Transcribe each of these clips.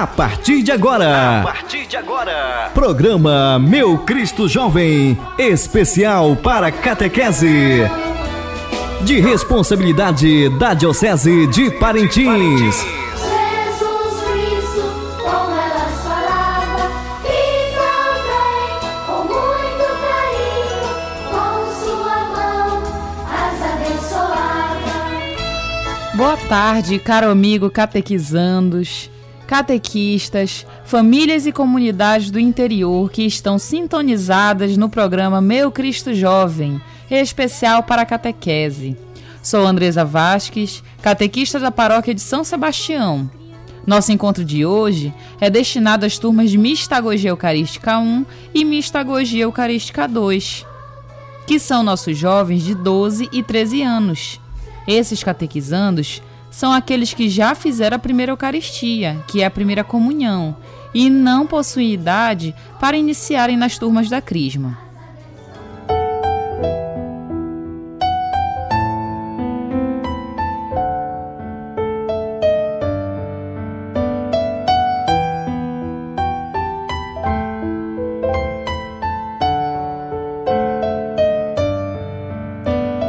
A partir de agora. A partir de agora. Programa Meu Cristo Jovem, especial para catequese. De responsabilidade da Diocese de Parintins. Jesus Cristo, como ela falava, e também com muito carinho, com sua mão as abençoava. Boa tarde, caro amigo catequizandos, catequistas, famílias e comunidades do interior que estão sintonizadas no programa Meu Cristo Jovem, especial para a catequese. Sou Andresa Vasques, catequista da paróquia de São Sebastião. Nosso encontro de hoje é destinado às turmas de Mistagogia Eucarística 1 e Mistagogia Eucarística 2, que são nossos jovens de 12 e 13 anos. Esses catequizandos são aqueles que já fizeram a primeira Eucaristia, que é a primeira comunhão, e não possuem idade para iniciarem nas turmas da Crisma.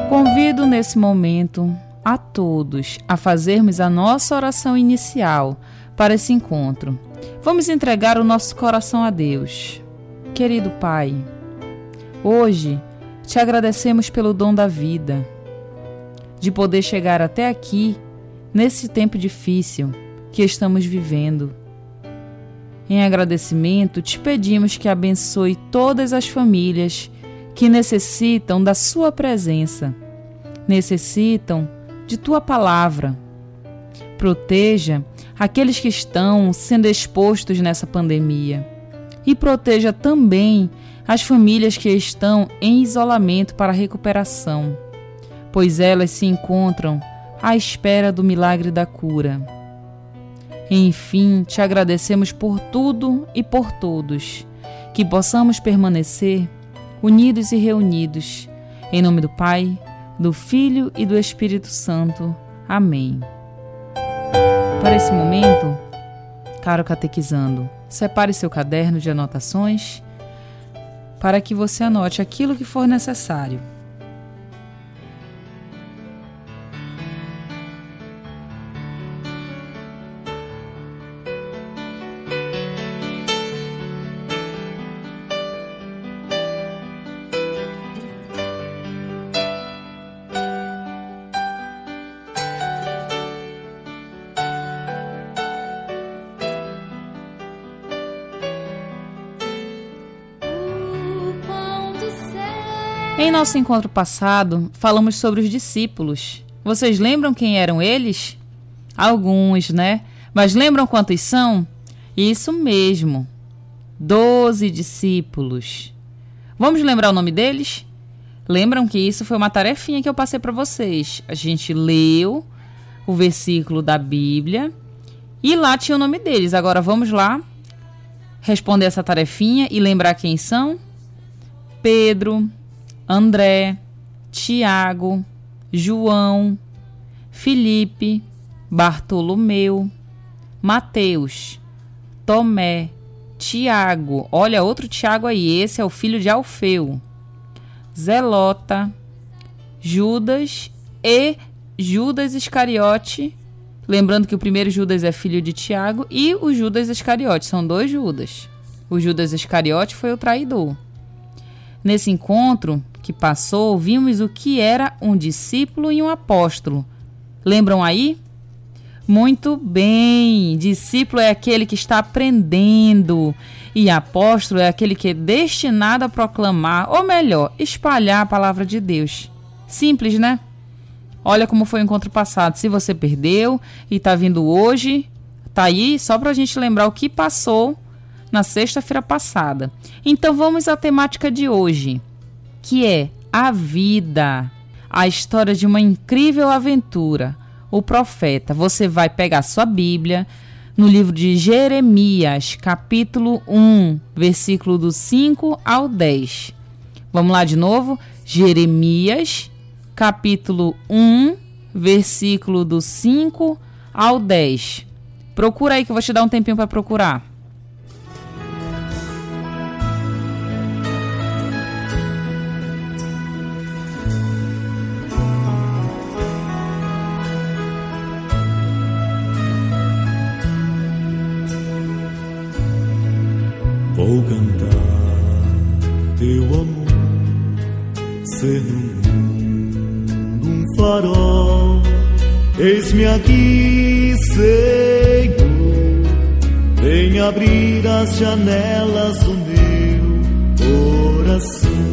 Convido nesse momento a todos a fazermos a nossa oração inicial para esse encontro. Vamos entregar o nosso coração a Deus. Querido Pai, hoje te agradecemos pelo dom da vida, de poder chegar até aqui nesse tempo difícil que estamos vivendo. Em agradecimento, te pedimos que abençoe todas as famílias que necessitam da Sua presença, necessitam de Tua palavra. Proteja aqueles que estão sendo expostos nessa pandemia e proteja também as famílias que estão em isolamento para recuperação, pois elas se encontram à espera do milagre da cura. Enfim, te agradecemos por tudo e por todos, que possamos permanecer unidos e reunidos. Em nome do Pai, do Filho e do Espírito Santo. Amém. Para esse momento, caro catequizando, separe seu caderno de anotações para que você anote aquilo que for necessário. Em nosso encontro passado, falamos sobre os discípulos. Vocês lembram quem eram eles? Alguns, né? Mas lembram quantos são? Isso mesmo. Doze discípulos. Vamos lembrar o nome deles? Lembram que isso foi uma tarefinha que eu passei para vocês. A gente leu o versículo da Bíblia e lá tinha o nome deles. Agora vamos lá responder essa tarefinha e lembrar quem são? Pedro, André, Tiago, João, Felipe, Bartolomeu, Mateus, Tomé, Tiago. Olha outro Tiago aí, esse é o filho de Alfeu. Zelota, Judas e Judas Iscariote. Lembrando que o primeiro Judas é filho de Tiago e o Judas Iscariote. São dois Judas. O Judas Iscariote foi o traidor. Nesse encontro que passou, vimos o que era um discípulo e um apóstolo. Lembram aí? Muito bem! Discípulo é aquele que está aprendendo, e apóstolo é aquele que é destinado a proclamar, ou melhor, espalhar a palavra de Deus. Simples, né? Olha como foi o encontro passado. Se você perdeu e está vindo hoje, tá aí só para a gente lembrar o que passou na sexta-feira passada. Então vamos à temática de hoje, que é a vida, a história de uma incrível aventura. O profeta. Você vai pegar sua Bíblia no livro de Jeremias, capítulo 1, versículo do 5 ao 10. Vamos lá de novo? Jeremias, capítulo 1, versículo do 5 ao 10. Procura aí que eu vou te dar um tempinho para procurar. Aqui, Senhor, vem abrir as janelas do meu coração.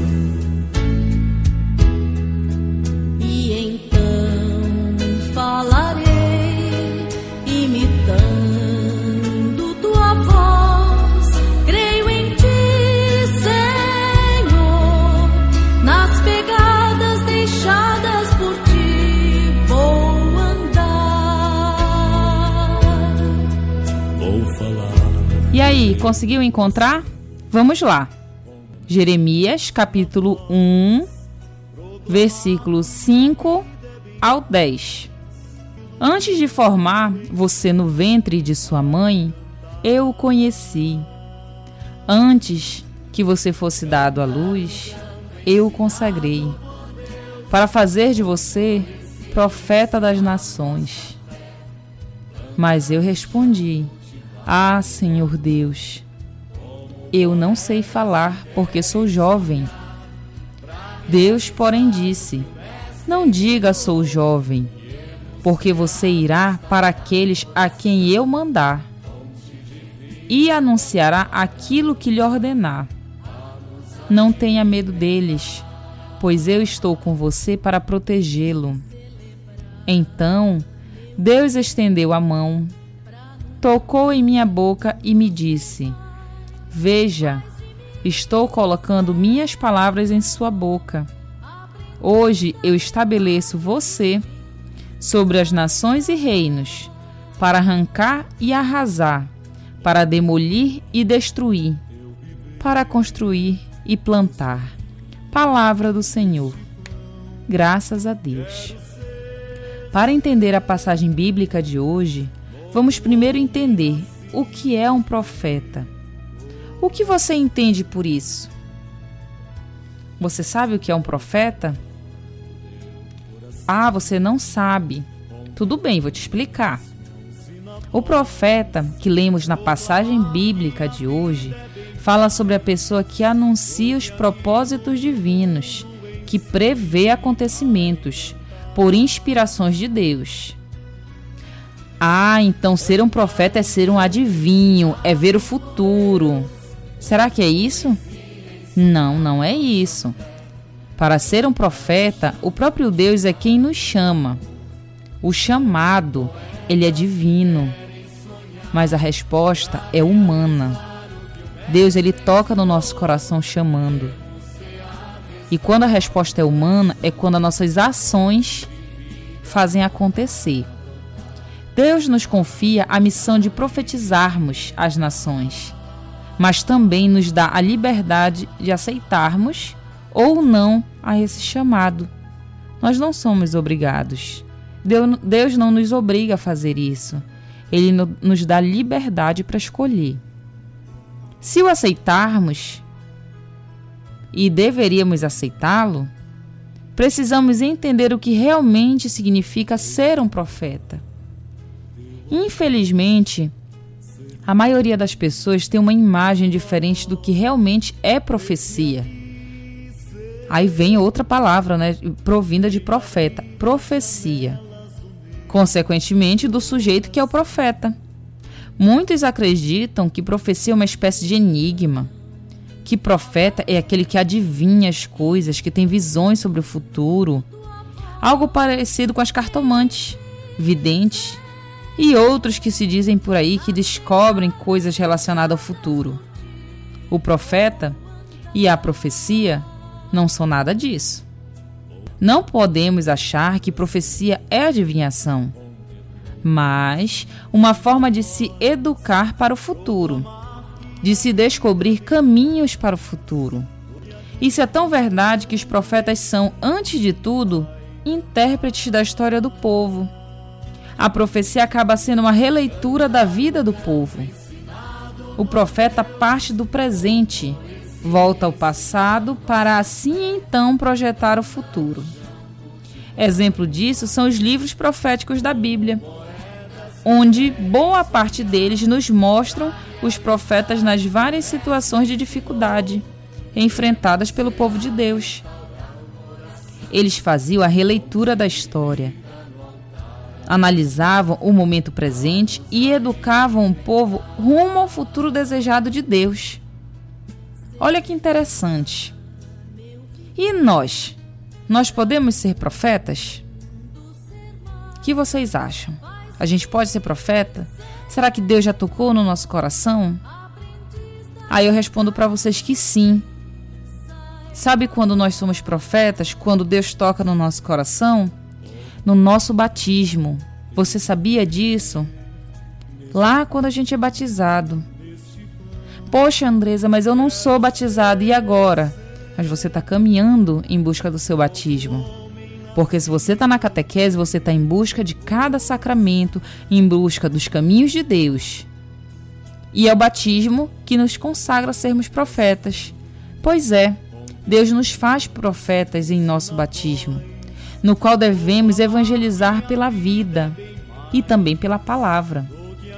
Conseguiu encontrar? Vamos lá. Jeremias, capítulo 1, versículo 5 ao 10. Antes de formar você no ventre de sua mãe, eu o conheci. Antes que você fosse dado à luz, eu o consagrei, para fazer de você profeta das nações. Mas eu respondi: Ah, Senhor Deus, eu não sei falar porque sou jovem. Deus, porém, disse: Não diga sou jovem, porque você irá para aqueles a quem eu mandar e anunciará aquilo que lhe ordenar. Não tenha medo deles, pois eu estou com você para protegê-lo. Então Deus estendeu a mão, tocou em minha boca e me disse: Veja, estou colocando minhas palavras em sua boca. Hoje eu estabeleço você sobre as nações e reinos, para arrancar e arrasar, para demolir e destruir, para construir e plantar. Palavra do Senhor. Graças a Deus. Para entender a passagem bíblica de hoje, vamos primeiro entender o que é um profeta. O que você entende por isso? Você sabe o que é um profeta? Ah, você não sabe. Tudo bem, vou te explicar. O profeta que lemos na passagem bíblica de hoje fala sobre a pessoa que anuncia os propósitos divinos, que prevê acontecimentos por inspirações de Deus. Ah, então ser um profeta é ser um adivinho, é ver o futuro. Será que é isso? Não, não é isso. Para ser um profeta, o próprio Deus é quem nos chama. O chamado, ele é divino, mas a resposta é humana. Deus ele toca no nosso coração chamando. E quando a resposta é humana, é quando as nossas ações fazem acontecer. Deus nos confia a missão de profetizarmos as nações, mas também nos dá a liberdade de aceitarmos ou não a esse chamado. Nós não somos obrigados. Deus não nos obriga a fazer isso. Ele nos dá liberdade para escolher. Se o aceitarmos, e deveríamos aceitá-lo, precisamos entender o que realmente significa ser um profeta. Infelizmente, a maioria das pessoas tem uma imagem diferente do que realmente é profecia. Aí vem outra palavra, né, provinda de profeta, profecia. Consequentemente, do sujeito que é o profeta. Muitos acreditam que profecia é uma espécie de enigma, que profeta é aquele que adivinha as coisas, que tem visões sobre o futuro, algo parecido com as cartomantes, videntes e outros que se dizem por aí que descobrem coisas relacionadas ao futuro. O profeta e a profecia não são nada disso. Não podemos achar que profecia é adivinhação, mas uma forma de se educar para o futuro, de se descobrir caminhos para o futuro. Isso é tão verdade que os profetas são, antes de tudo, intérpretes da história do povo. A profecia acaba sendo uma releitura da vida do povo. O profeta parte do presente, volta ao passado para assim então projetar o futuro. Exemplo disso são os livros proféticos da Bíblia, onde boa parte deles nos mostram os profetas nas várias situações de dificuldade enfrentadas pelo povo de Deus. Eles faziam a releitura da história, analisavam o momento presente e educavam o povo rumo ao futuro desejado de Deus. Olha que interessante. E nós? Nós podemos ser profetas? O que vocês acham? A gente pode ser profeta? Será que Deus já tocou no nosso coração? Aí eu respondo para vocês que sim. Sabe quando nós somos profetas? Quando Deus toca no nosso coração? No nosso batismo. Você sabia disso? Lá quando a gente é batizado. Poxa, Andresa, mas eu não sou batizado, e agora? Mas você está caminhando em busca do seu batismo. Porque se você está na catequese, você está em busca de cada sacramento, em busca dos caminhos de Deus. E é o batismo que nos consagra a sermos profetas. Pois é, Deus nos faz profetas em nosso batismo, no qual devemos evangelizar pela vida e também pela palavra.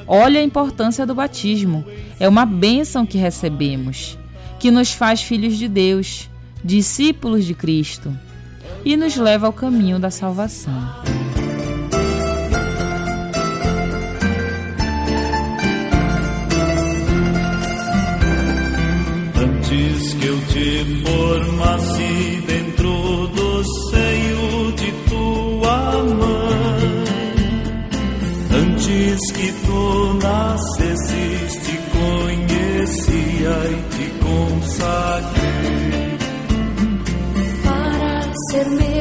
Olha a importância do batismo. É uma bênção que recebemos, que nos faz filhos de Deus, discípulos de Cristo e nos leva ao caminho da salvação. Antes que eu te formasse dentro do tu nascesses, te conhecia e te consagrei. Para ser meu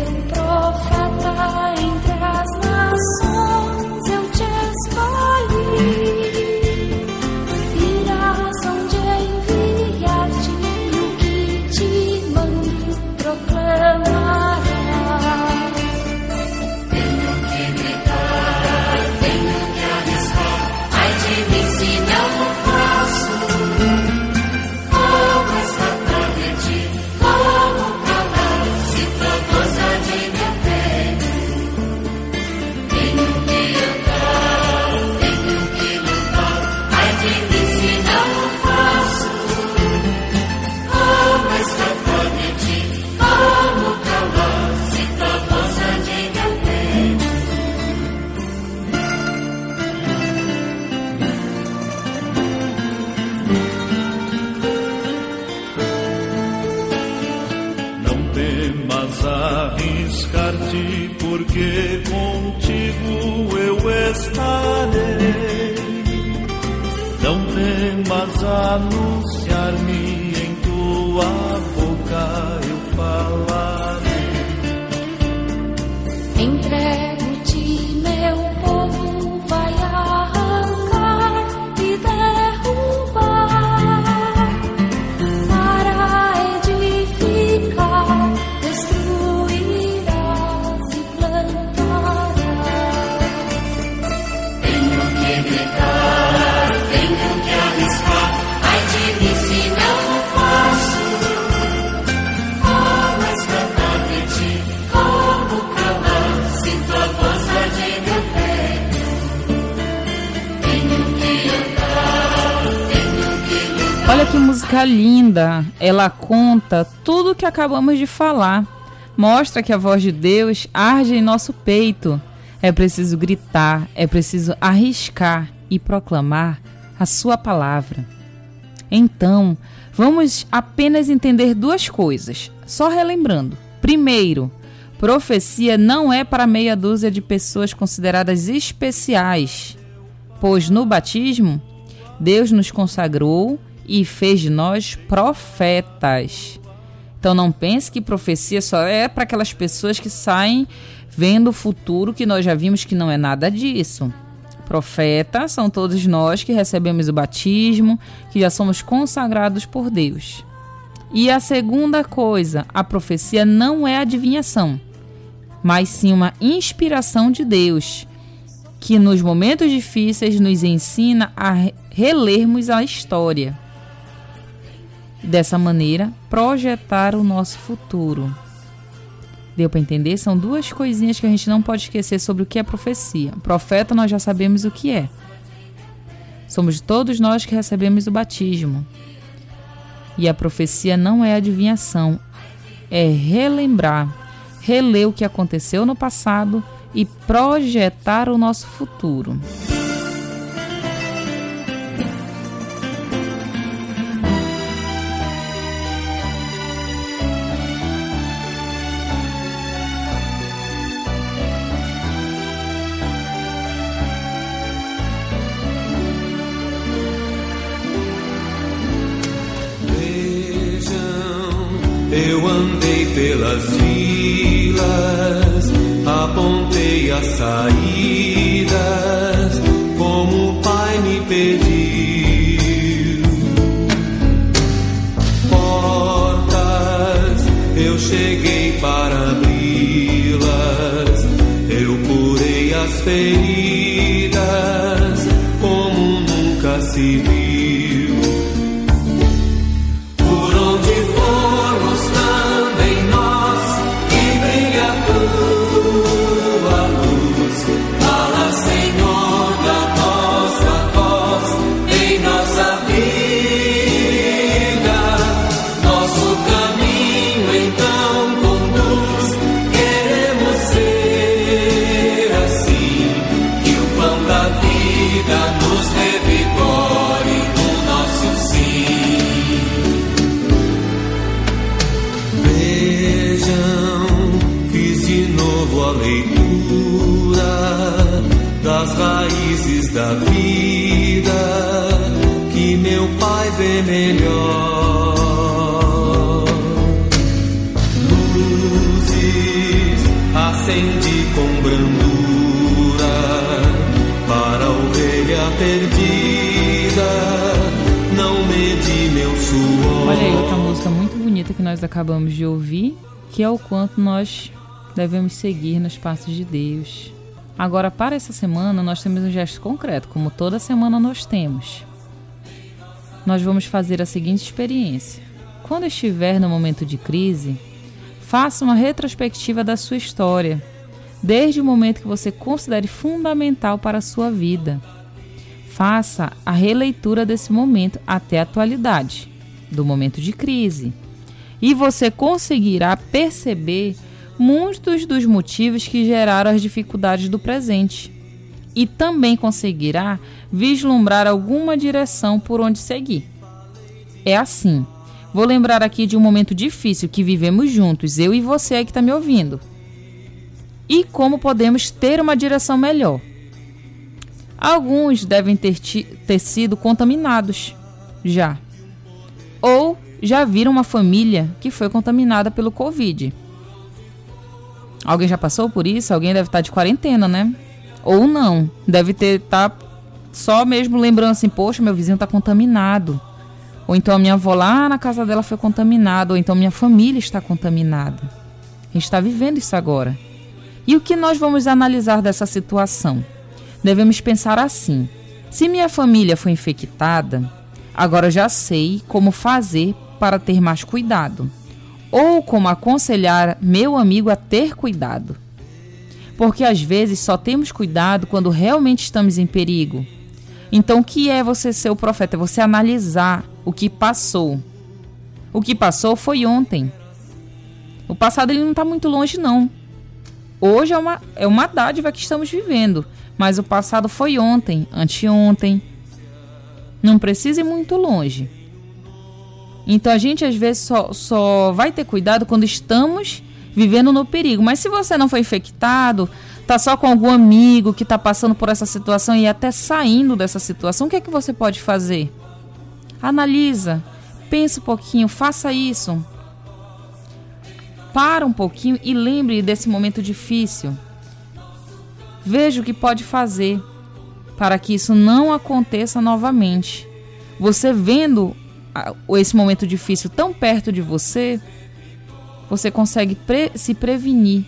música linda! Ela conta tudo o que acabamos de falar. Mostra que a voz de Deus arde em nosso peito. É preciso gritar, é preciso arriscar e proclamar a Sua palavra. Então, vamos apenas entender duas coisas, só relembrando. Primeiro, profecia não é para meia dúzia de pessoas consideradas especiais, pois no batismo, Deus nos consagrou e fez de nós profetas. Então não pense que profecia só é para aquelas pessoas que saem vendo o futuro, que nós já vimos que não é nada disso. Profeta são todos nós que recebemos o batismo, que já somos consagrados por Deus. E a segunda coisa, a profecia não é adivinhação, mas sim uma inspiração de Deus. que nos momentos difíceis nos ensina a re- relermos a história. Dessa maneira, projetar o nosso futuro. Deu para entender? São duas coisinhas que a gente não pode esquecer sobre o que é profecia. Profeta, nós já sabemos o que é. Somos todos nós que recebemos o batismo. E a profecia não é adivinhação, é relembrar, reler o que aconteceu no passado e projetar o nosso futuro. Eu andei pelas vilas, apontei as saídas, como o Pai me pediu. Portas, eu cheguei para abri-las, eu curei as feridas, como nunca se viu. Luzes acendi com brandura para a ovelha perdida. Não medi meu suor. Olha aí outra música muito bonita que nós acabamos de ouvir, que é o quanto nós devemos seguir nos passos de Deus. Agora, para essa semana, nós temos um gesto concreto, como toda semana nós temos. Nós vamos fazer a seguinte experiência. Quando estiver no momento de crise, faça uma retrospectiva da sua história, desde o momento que você considere fundamental para a sua vida. Faça a releitura desse momento até a atualidade, do momento de crise. E você conseguirá perceber muitos dos motivos que geraram as dificuldades do presente. E também conseguirá vislumbrar alguma direção por onde seguir. É assim. Vou lembrar aqui de um momento difícil que vivemos juntos, eu e você aí que está me ouvindo. E como podemos ter uma direção melhor. Alguns devem ter, ter sido contaminados já. Ou já viram uma família que foi contaminada pelo Covid. Alguém já passou por isso? Alguém deve estar de quarentena, né? Ou não. Deve ter tá só mesmo lembrando assim, poxa, meu vizinho está contaminado. Ou então a minha avó lá na casa dela foi contaminada, ou então minha família está contaminada. A gente está vivendo isso agora. E o que nós vamos analisar dessa situação? Devemos pensar assim: se minha família foi infectada, agora já sei como fazer para ter mais cuidado, ou como aconselhar meu amigo a ter cuidado. Porque às vezes só temos cuidado quando realmente estamos em perigo. Então, o que é você ser o profeta? É você analisar o que passou. O que passou foi ontem. O passado ele não está muito longe, não. Hoje é uma, é uma dádiva que estamos vivendo. Mas o passado foi ontem, anteontem. Não precisa ir muito longe. Então a gente às vezes só, só vai ter cuidado quando estamos vivendo no perigo. Mas se você não foi infectado, tá só com algum amigo que tá passando por essa situação e até saindo dessa situação, o que é que você pode fazer? Analisa, pensa um pouquinho, faça isso. Para um pouquinho e lembre desse momento difícil. Veja o que pode fazer para que isso não aconteça novamente. Você vendo a- esse momento difícil tão perto de você, você consegue pre- se prevenir.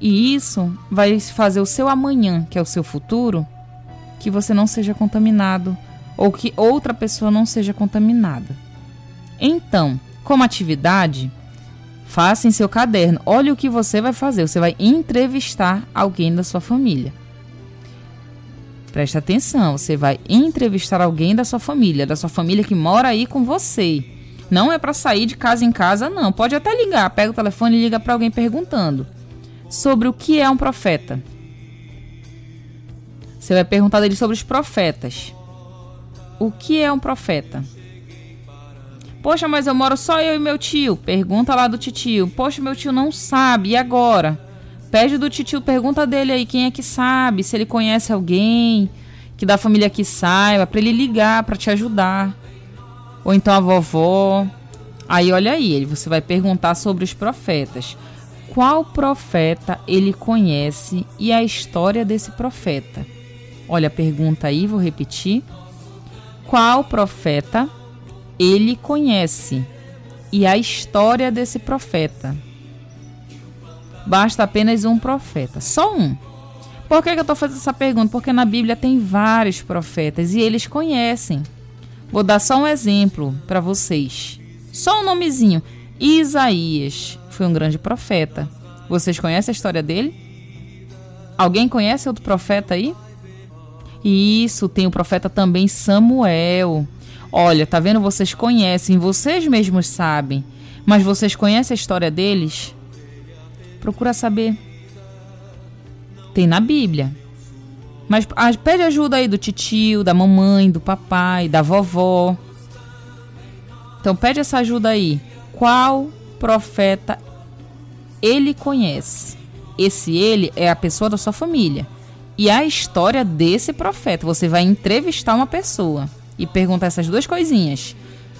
E isso vai fazer o seu amanhã, que é o seu futuro, que você não seja contaminado ou que outra pessoa não seja contaminada. Então, como atividade, faça em seu caderno. Olha o que você vai fazer. Você vai entrevistar alguém da sua família. Presta atenção, você vai entrevistar alguém da sua família, da sua família que mora aí com você. Não é para sair de casa em casa, não. Pode até ligar, pega o telefone e liga para alguém perguntando sobre o que é um profeta. Você vai perguntar dele sobre os profetas. O que é um profeta? Poxa, mas eu moro só eu e meu tio. Pergunta lá do tio. Poxa, meu tio não sabe. E agora? Pede do tio, pergunta dele aí quem é que sabe, se ele conhece alguém que da família que saiba, para ele ligar para te ajudar. Ou então a vovó. Aí olha aí, você vai perguntar sobre os profetas. Qual profeta ele conhece e a história desse profeta? Olha a pergunta aí, vou repetir. Qual profeta ele conhece e a história desse profeta? Basta apenas um profeta, só um. Por que, eu estou fazendo essa pergunta? Porque na Bíblia tem vários profetas e eles conhecem. Vou dar só um exemplo para vocês. Só um nomezinho. Isaías foi um grande profeta. Vocês conhecem a história dele? Alguém conhece outro profeta aí? Isso, tem o profeta também Samuel. Olha, tá vendo? Vocês conhecem, vocês mesmos sabem. Mas vocês conhecem a história deles? Procura saber. Tem na Bíblia. Mas pede ajuda aí do titio, da mamãe, do papai, da vovó. Então pede essa ajuda aí. Qual profeta ele conhece? Esse ele é a pessoa da sua família. E a história desse profeta. Você vai entrevistar uma pessoa e perguntar essas duas coisinhas.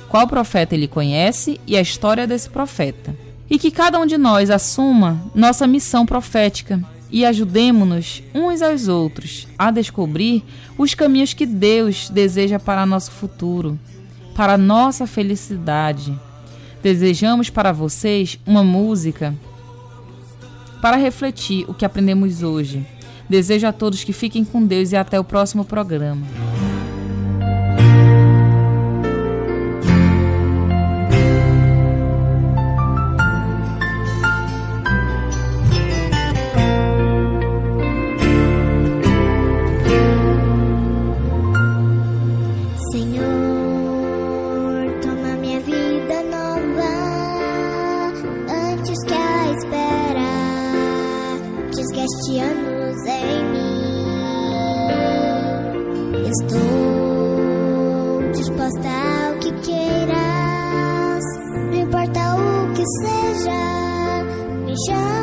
Qual profeta ele conhece e a história desse profeta. E que cada um de nós assuma nossa missão profética e ajudemos-nos uns aos outros a descobrir os caminhos que Deus deseja para nosso futuro, para nossa felicidade. Desejamos para vocês uma música para refletir o que aprendemos hoje. Desejo a todos que fiquem com Deus e até o próximo programa em mim. Estou disposta ao que queiras, não importa o que seja, me chama.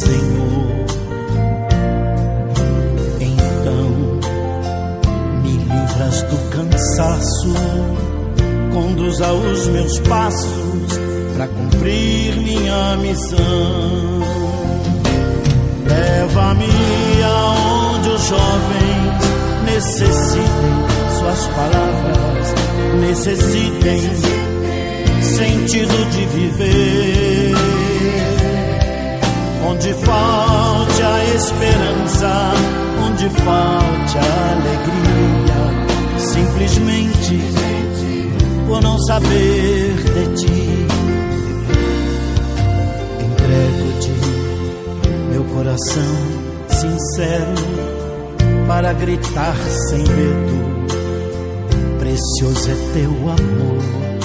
Senhor. Então me livras do cansaço, conduz aos meus passos para cumprir minha missão. Leva-me aonde os jovens necessitem suas palavras, necessitem sentido de viver Onde falte a esperança, onde falte a alegria, simplesmente por não saber de ti. Entrego-te meu coração sincero para gritar sem medo. Precioso é teu amor